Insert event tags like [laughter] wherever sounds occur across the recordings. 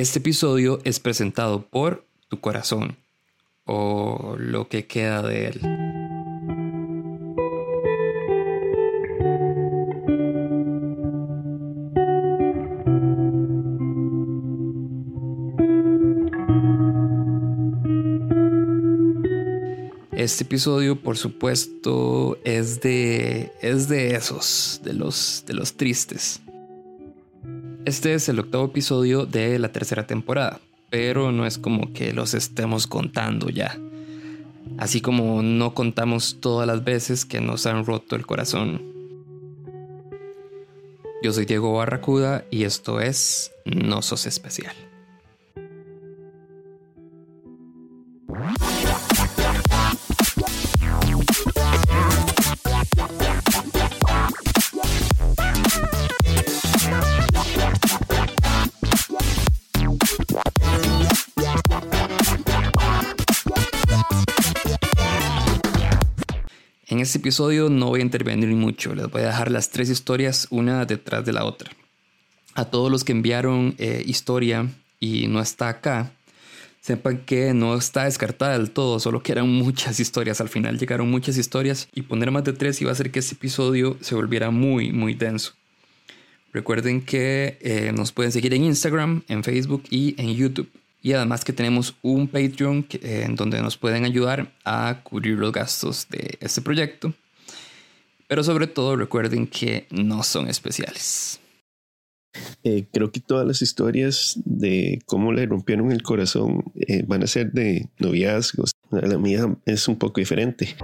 Este episodio es presentado por tu corazón o lo que queda de él. Este episodio, por supuesto, es de, es de esos, de los, de los tristes. Este es el octavo episodio de la tercera temporada, pero no es como que los estemos contando ya. Así como no contamos todas las veces que nos han roto el corazón. Yo soy Diego Barracuda y esto es No Sos Especial. En este episodio no voy a intervenir mucho, les voy a dejar las tres historias una detrás de la otra. A todos los que enviaron eh, historia y no está acá, sepan que no está descartada del todo, solo que eran muchas historias. Al final llegaron muchas historias y poner más de tres iba a hacer que este episodio se volviera muy, muy denso. Recuerden que eh, nos pueden seguir en Instagram, en Facebook y en YouTube. Y además que tenemos un Patreon eh, en donde nos pueden ayudar a cubrir los gastos de este proyecto. Pero sobre todo recuerden que no son especiales. Eh, creo que todas las historias de cómo le rompieron el corazón eh, van a ser de noviazgos. La mía es un poco diferente.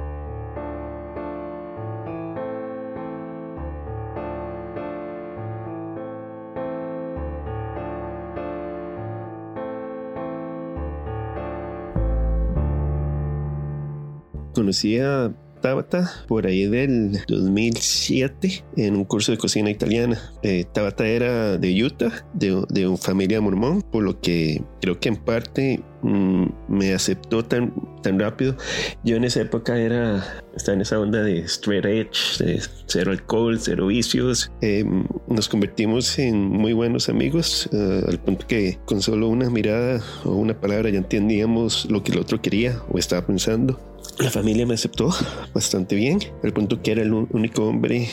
Conocí a Tabata por ahí del 2007 en un curso de cocina italiana. Eh, Tabata era de Utah, de, de una familia mormón, por lo que creo que en parte mm, me aceptó tan, tan rápido. Yo en esa época era, estaba en esa onda de straight edge, de cero alcohol, cero vicios. Eh, nos convertimos en muy buenos amigos, uh, al punto que con solo una mirada o una palabra ya entendíamos lo que el otro quería o estaba pensando. La familia me aceptó bastante bien, al punto que era el único hombre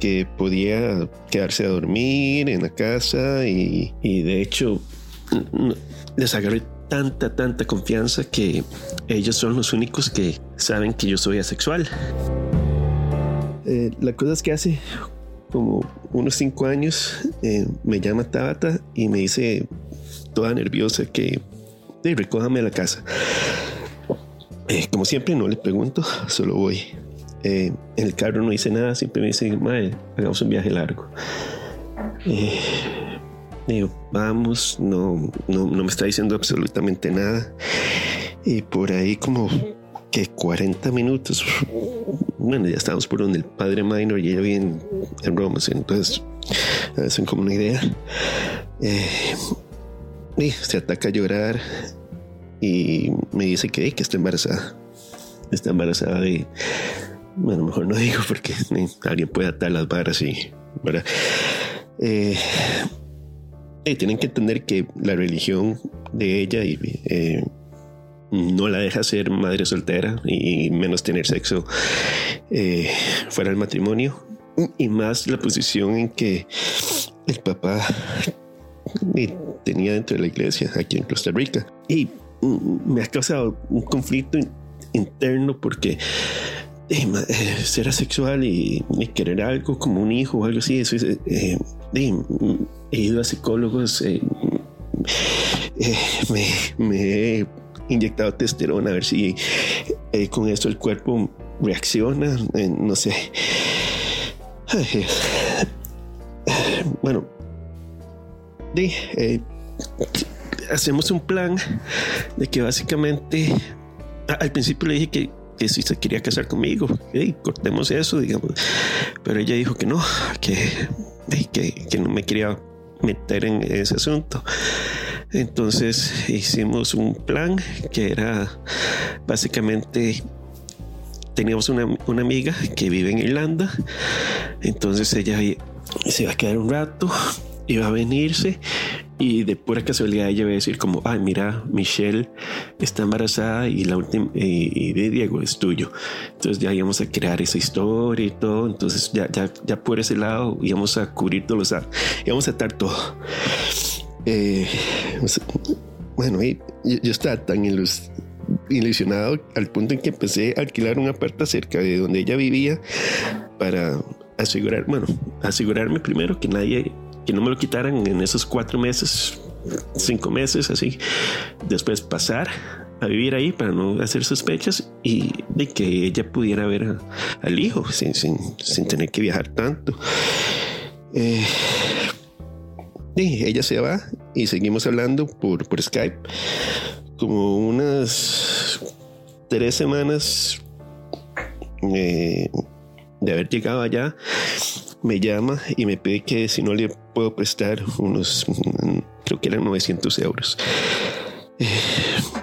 que podía quedarse a dormir en la casa y, de hecho les agarré tanta, tanta confianza que ellos son los únicos que saben que yo soy asexual. Eh, la cosa es que hace como unos cinco años eh, me llama Tabata y me dice toda nerviosa que hey, recójame a la casa. Eh, como siempre, no le pregunto, [laughs] solo voy. Eh, en el carro no hice nada, siempre me dice, Mae, hagamos un viaje largo. Eh, digo, vamos, no, no, no, me está diciendo absolutamente nada. Y por ahí como que 40 minutos, bueno, ya estábamos por donde el padre minor y ella viene en, Roma, entonces hacen como una idea. y se ataca a llorar y me dice que, que está embarazada. Está embarazada de... Bueno, mejor no digo porque alguien puede atar las varas y... Eh, tienen que entender que la religión de ella y, eh, no la deja ser madre soltera y menos tener sexo eh, fuera del matrimonio. Y más la posición en que el papá tenía dentro de la iglesia aquí en Costa Rica. Y me ha causado un conflicto interno porque eh, eh, ser asexual y, querer algo como un hijo o algo así, eso eh, he ido a psicólogos, me, he inyectado testosterona a ver si con eso el cuerpo reacciona, no sé. bueno, hacemos un plan de que básicamente al principio le dije que, que si se quería casar conmigo, cortemos eso, digamos. Pero ella dijo que no, que, que, que no me quería meter en ese asunto. Entonces hicimos un plan que era básicamente teníamos una, una, amiga que vive en Irlanda. Entonces ella se iba a quedar un rato iba a venirse y de pura casualidad ella iba a decir como, ay, mira, Michelle está embarazada y la última, y, Diego es tuyo. Entonces ya íbamos a crear esa historia y todo. Entonces ya, ya, ya por ese lado íbamos a cubrir todos los, íbamos a estar todo. Eh, bueno, yo, yo estaba tan ilusionado al punto en que empecé a alquilar una puerta cerca de donde ella vivía para asegurar, bueno, asegurarme primero que nadie que no me lo quitaran en esos cuatro meses, cinco meses, así. Después pasar a vivir ahí para no hacer sospechas y de que ella pudiera ver al hijo sin, sin, sin, tener que viajar tanto. Eh, y ella se va y seguimos hablando por, por Skype. Como unas tres semanas eh, de haber llegado allá, me llama y me pide que si no le puedo prestar unos, creo que eran 900 euros. Eh,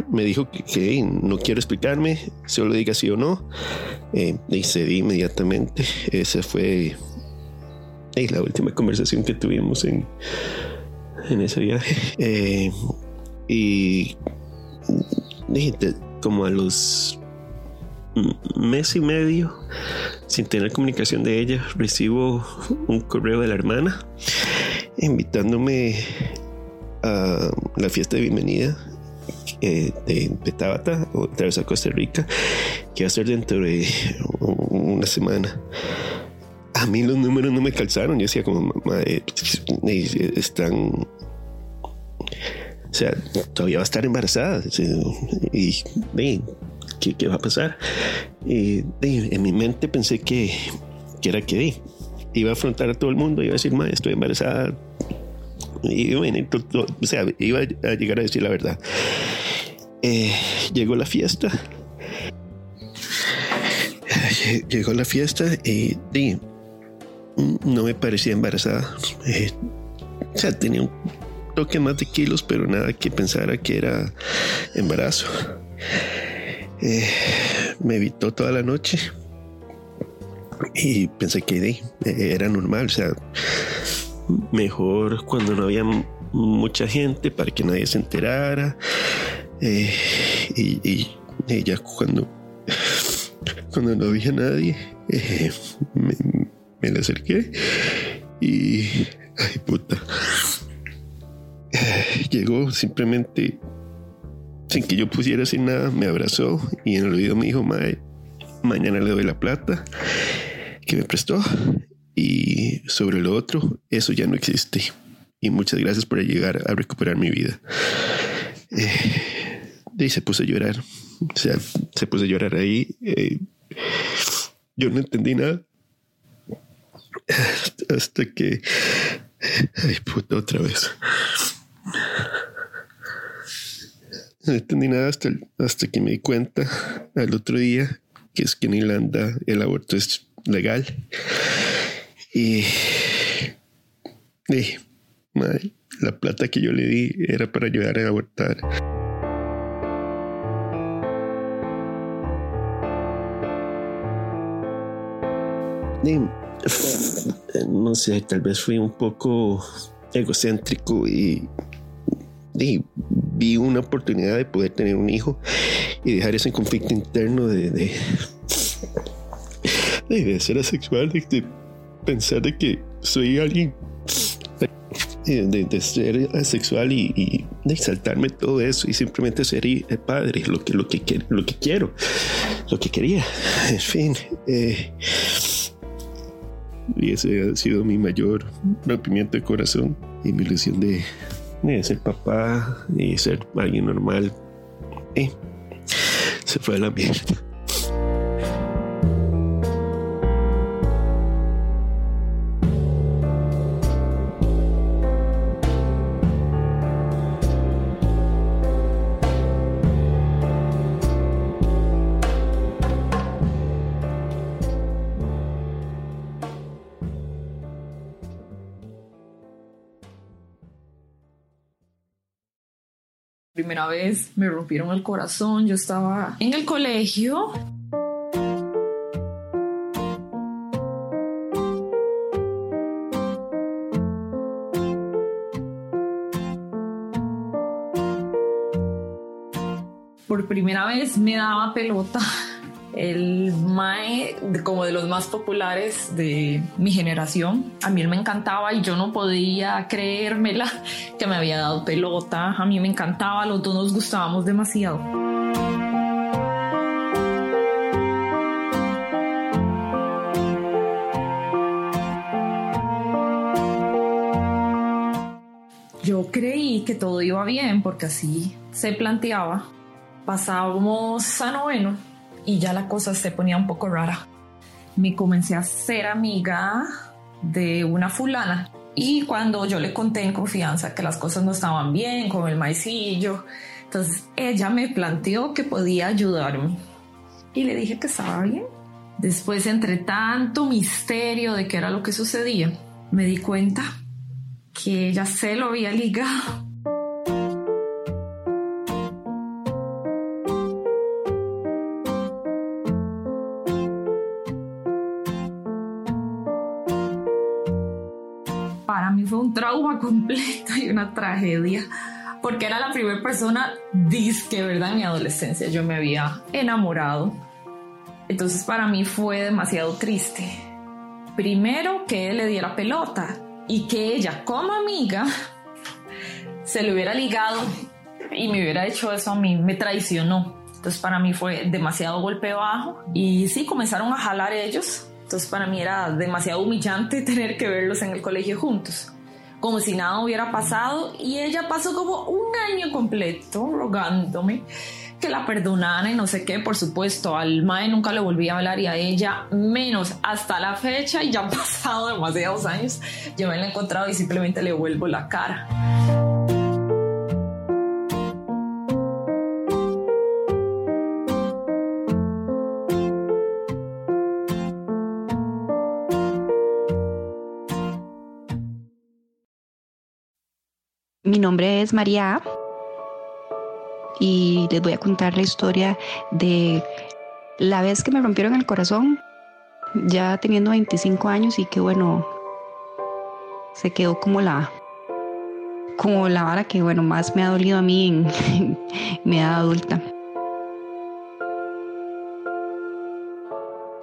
me dijo que, no quiero explicarme, solo diga sí o no. Eh, y cedí inmediatamente. Esa fue la última conversación que tuvimos en, en ese viaje. Eh, y como a los mes y medio sin tener comunicación de ella, recibo un correo de la hermana invitándome a la fiesta de bienvenida eh, de, de, Tabata, otra vez a Costa Rica, que va a ser dentro de una semana. A mí los números no me calzaron. Yo decía, como, eh, están. O sea, todavía va a estar embarazada. Y, y ¿qué, va a pasar? Y, en mi mente pensé que, que era que iba a afrontar a todo el mundo, iba a decir, ma, estoy embarazada. Y bueno, o sea, iba a llegar a decir la verdad. Eh, llegó la fiesta. Llegó la fiesta y, no me parecía embarazada. Eh, o sea, tenía un toque más de kilos, pero nada que pensara que era embarazo. Eh, me evitó toda la noche y pensé que era normal, o sea, mejor cuando no había mucha gente para que nadie se enterara. Eh, y, ya cuando, cuando no había nadie, eh, me, me, le acerqué y, ay puta, llegó simplemente sin que yo pusiera sin nada, me abrazó y en el oído me dijo, mañana le doy la plata que me prestó y sobre lo otro, eso ya no existe. Y muchas gracias por llegar a recuperar mi vida. Eh, y se puso a llorar. O sea, se puso a llorar ahí. Eh, yo no entendí nada. Hasta que... Ay, puta, otra vez. No entendí nada hasta, hasta que me di cuenta al otro día que es que en Irlanda el aborto es legal. Y, la plata que yo le di era para ayudar a abortar. no sé, tal vez fui un poco egocéntrico y vi una oportunidad de poder tener un hijo y dejar ese conflicto interno de, de, de, ser asexual, de, pensar de que soy alguien de, ser asexual y, y, de saltarme todo eso y simplemente ser padre, lo que, lo, que, lo que quiero, lo que quería. En fin, eh, y ese ha sido mi mayor rompimiento de corazón y mi ilusión de, de ser papá y ser alguien normal. Y se fue a la mierda. primera vez me rompieron el corazón, yo estaba en el colegio. Por primera vez me daba pelota [laughs] el Mae, como de los más populares de mi generación. A mí él me encantaba y yo no podía creérmela [laughs] que me había dado pelota. A mí me encantaba, los dos nos gustábamos demasiado. Yo creí que todo iba bien porque así se planteaba. Pasábamos a noveno y ya la cosa se ponía un poco rara. Me comencé a ser amiga de una fulana y cuando yo le conté en confianza que las cosas no estaban bien con el maicillo, entonces ella me planteó que podía ayudarme y le dije que estaba bien. Después, entre tanto misterio de qué era lo que sucedía, me di cuenta que ella se lo había ligado trauma completo y una tragedia, porque era la primera persona disque, ¿verdad? En mi adolescencia yo me había enamorado. Entonces para mí fue demasiado triste. Primero que él le diera pelota y que ella como amiga [laughs] se le hubiera ligado y me hubiera hecho eso a mí, me traicionó. Entonces para mí fue demasiado golpe bajo y sí, comenzaron a jalar ellos. Entonces para mí era demasiado humillante [laughs] tener que verlos en el colegio juntos como si nada hubiera pasado y ella pasó como un año completo rogándome que la perdonara y no sé qué, por supuesto, al Mae nunca le volví a hablar y a ella menos hasta la fecha y ya han [laughs] pasado demasiados años, yo me la he encontrado y simplemente le vuelvo la cara. Mi nombre es María y les voy a contar la historia de la vez que me rompieron el corazón, ya teniendo 25 años y que bueno, se quedó como la como la vara que bueno más me ha dolido a mí en [laughs] mi edad adulta.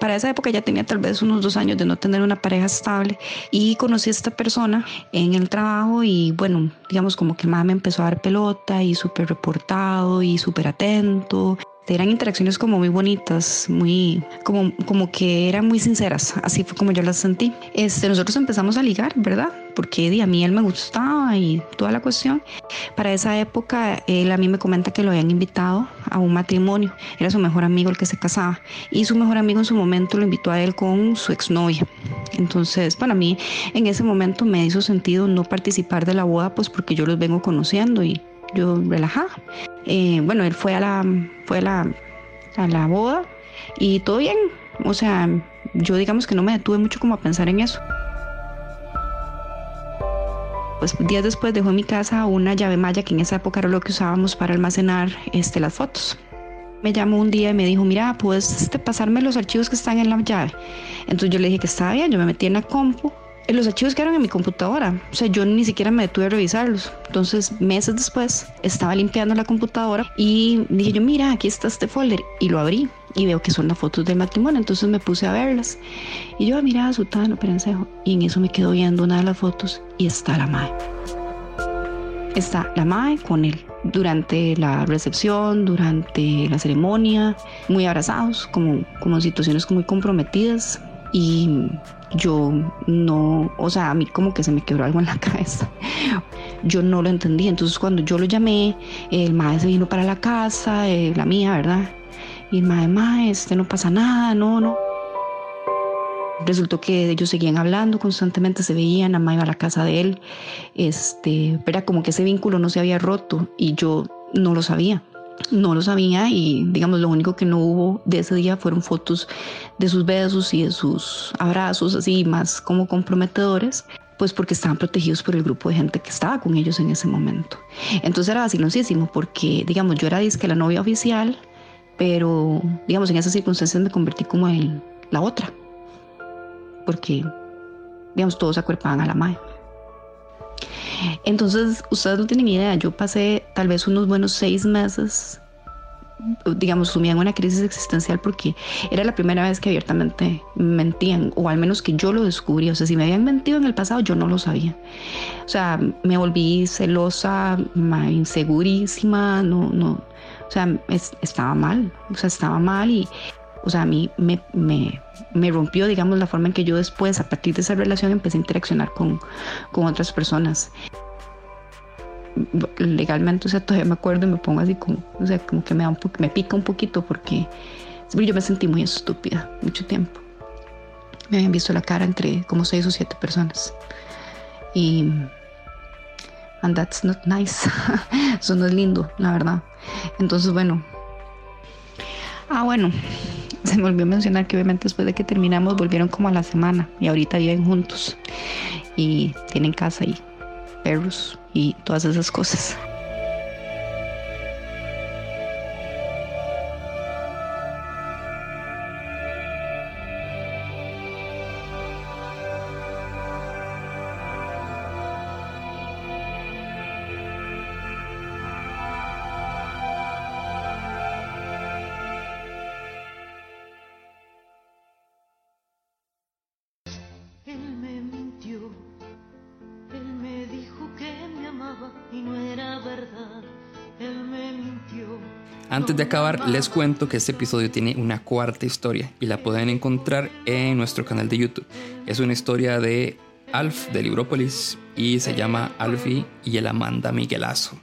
Para esa época ya tenía tal vez unos dos años de no tener una pareja estable y conocí a esta persona en el trabajo y bueno, digamos como que más me empezó a dar pelota y súper reportado y súper atento eran interacciones como muy bonitas, muy como, como que eran muy sinceras, así fue como yo las sentí. Este, nosotros empezamos a ligar, ¿verdad? Porque a mí él me gustaba y toda la cuestión. Para esa época, él a mí me comenta que lo habían invitado a un matrimonio. Era su mejor amigo el que se casaba. Y su mejor amigo en su momento lo invitó a él con su exnovia. Entonces, para mí, en ese momento me hizo sentido no participar de la boda, pues porque yo los vengo conociendo y yo relajada. Eh, bueno, él fue a la, fue a la, a la boda y todo bien. O sea, yo digamos que no me detuve mucho como a pensar en eso. Pues días después dejó en mi casa una llave malla que en esa época era lo que usábamos para almacenar este, las fotos. Me llamó un día y me dijo, mira, ¿puedes este, pasarme los archivos que están en la llave? Entonces yo le dije que estaba bien, yo me metí en la compu los archivos quedaron en mi computadora. O sea, yo ni siquiera me detuve a revisarlos. Entonces, meses después, estaba limpiando la computadora y dije yo, mira, aquí está este folder. Y lo abrí y veo que son las fotos del matrimonio. Entonces me puse a verlas. Y yo, mira, Sutano, Perencejo. Y en eso me quedo viendo una de las fotos y está la madre. Está la madre con él durante la recepción, durante la ceremonia, muy abrazados, como, como situaciones muy comprometidas. Y yo no, o sea, a mí como que se me quebró algo en la [laughs] cabeza. Yo no lo entendí. Entonces cuando yo lo llamé, el maestro vino para la casa, eh, la mía, ¿verdad? Y el maestro, este no pasa nada, no, no. Resultó que ellos seguían hablando constantemente, se veían, la iba a la casa de él, este, era como que ese vínculo no se había roto y yo no lo sabía no lo sabía y digamos lo único que no hubo de ese día fueron fotos de sus besos y de sus abrazos así más como comprometedores pues porque estaban protegidos por el grupo de gente que estaba con ellos en ese momento. Entonces era vacilosísimo porque digamos yo era disque la novia oficial pero digamos en esas circunstancias me convertí como en la otra porque digamos todos acuerpaban a la madre. Entonces, ustedes no tienen idea, yo pasé tal vez unos buenos seis meses digamos, sumía en una crisis existencial porque era la primera vez que abiertamente mentían, o al menos que yo lo descubrí. O sea, si me habían mentido en el pasado, yo no lo sabía. O sea, me volví celosa, insegurísima, no, no, o sea, estaba mal, o sea, estaba mal y, o sea, a mí me, me, me, rompió, digamos, la forma en que yo después, a partir de esa relación, empecé a interaccionar con, con otras personas legalmente, o sea, todavía me acuerdo y me pongo así como, o sea, como que me, da un me pica un poquito porque yo me sentí muy estúpida mucho tiempo. Me habían visto la cara entre como seis o siete personas. Y. And that's not nice. [laughs] Eso no es lindo, la verdad. Entonces, bueno. Ah, bueno. [laughs] Se me olvidó mencionar que obviamente después de que terminamos volvieron como a la semana y ahorita viven juntos y tienen casa y perros y todas esas cosas. Antes de acabar, les cuento que este episodio tiene una cuarta historia y la pueden encontrar en nuestro canal de YouTube. Es una historia de Alf de Librópolis y se llama Alfie y el Amanda Miguelazo.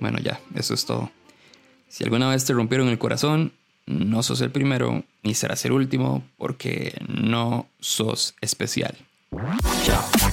Bueno, ya, eso es todo. Si alguna vez te rompieron el corazón, no sos el primero ni serás el último porque no sos especial. Chao.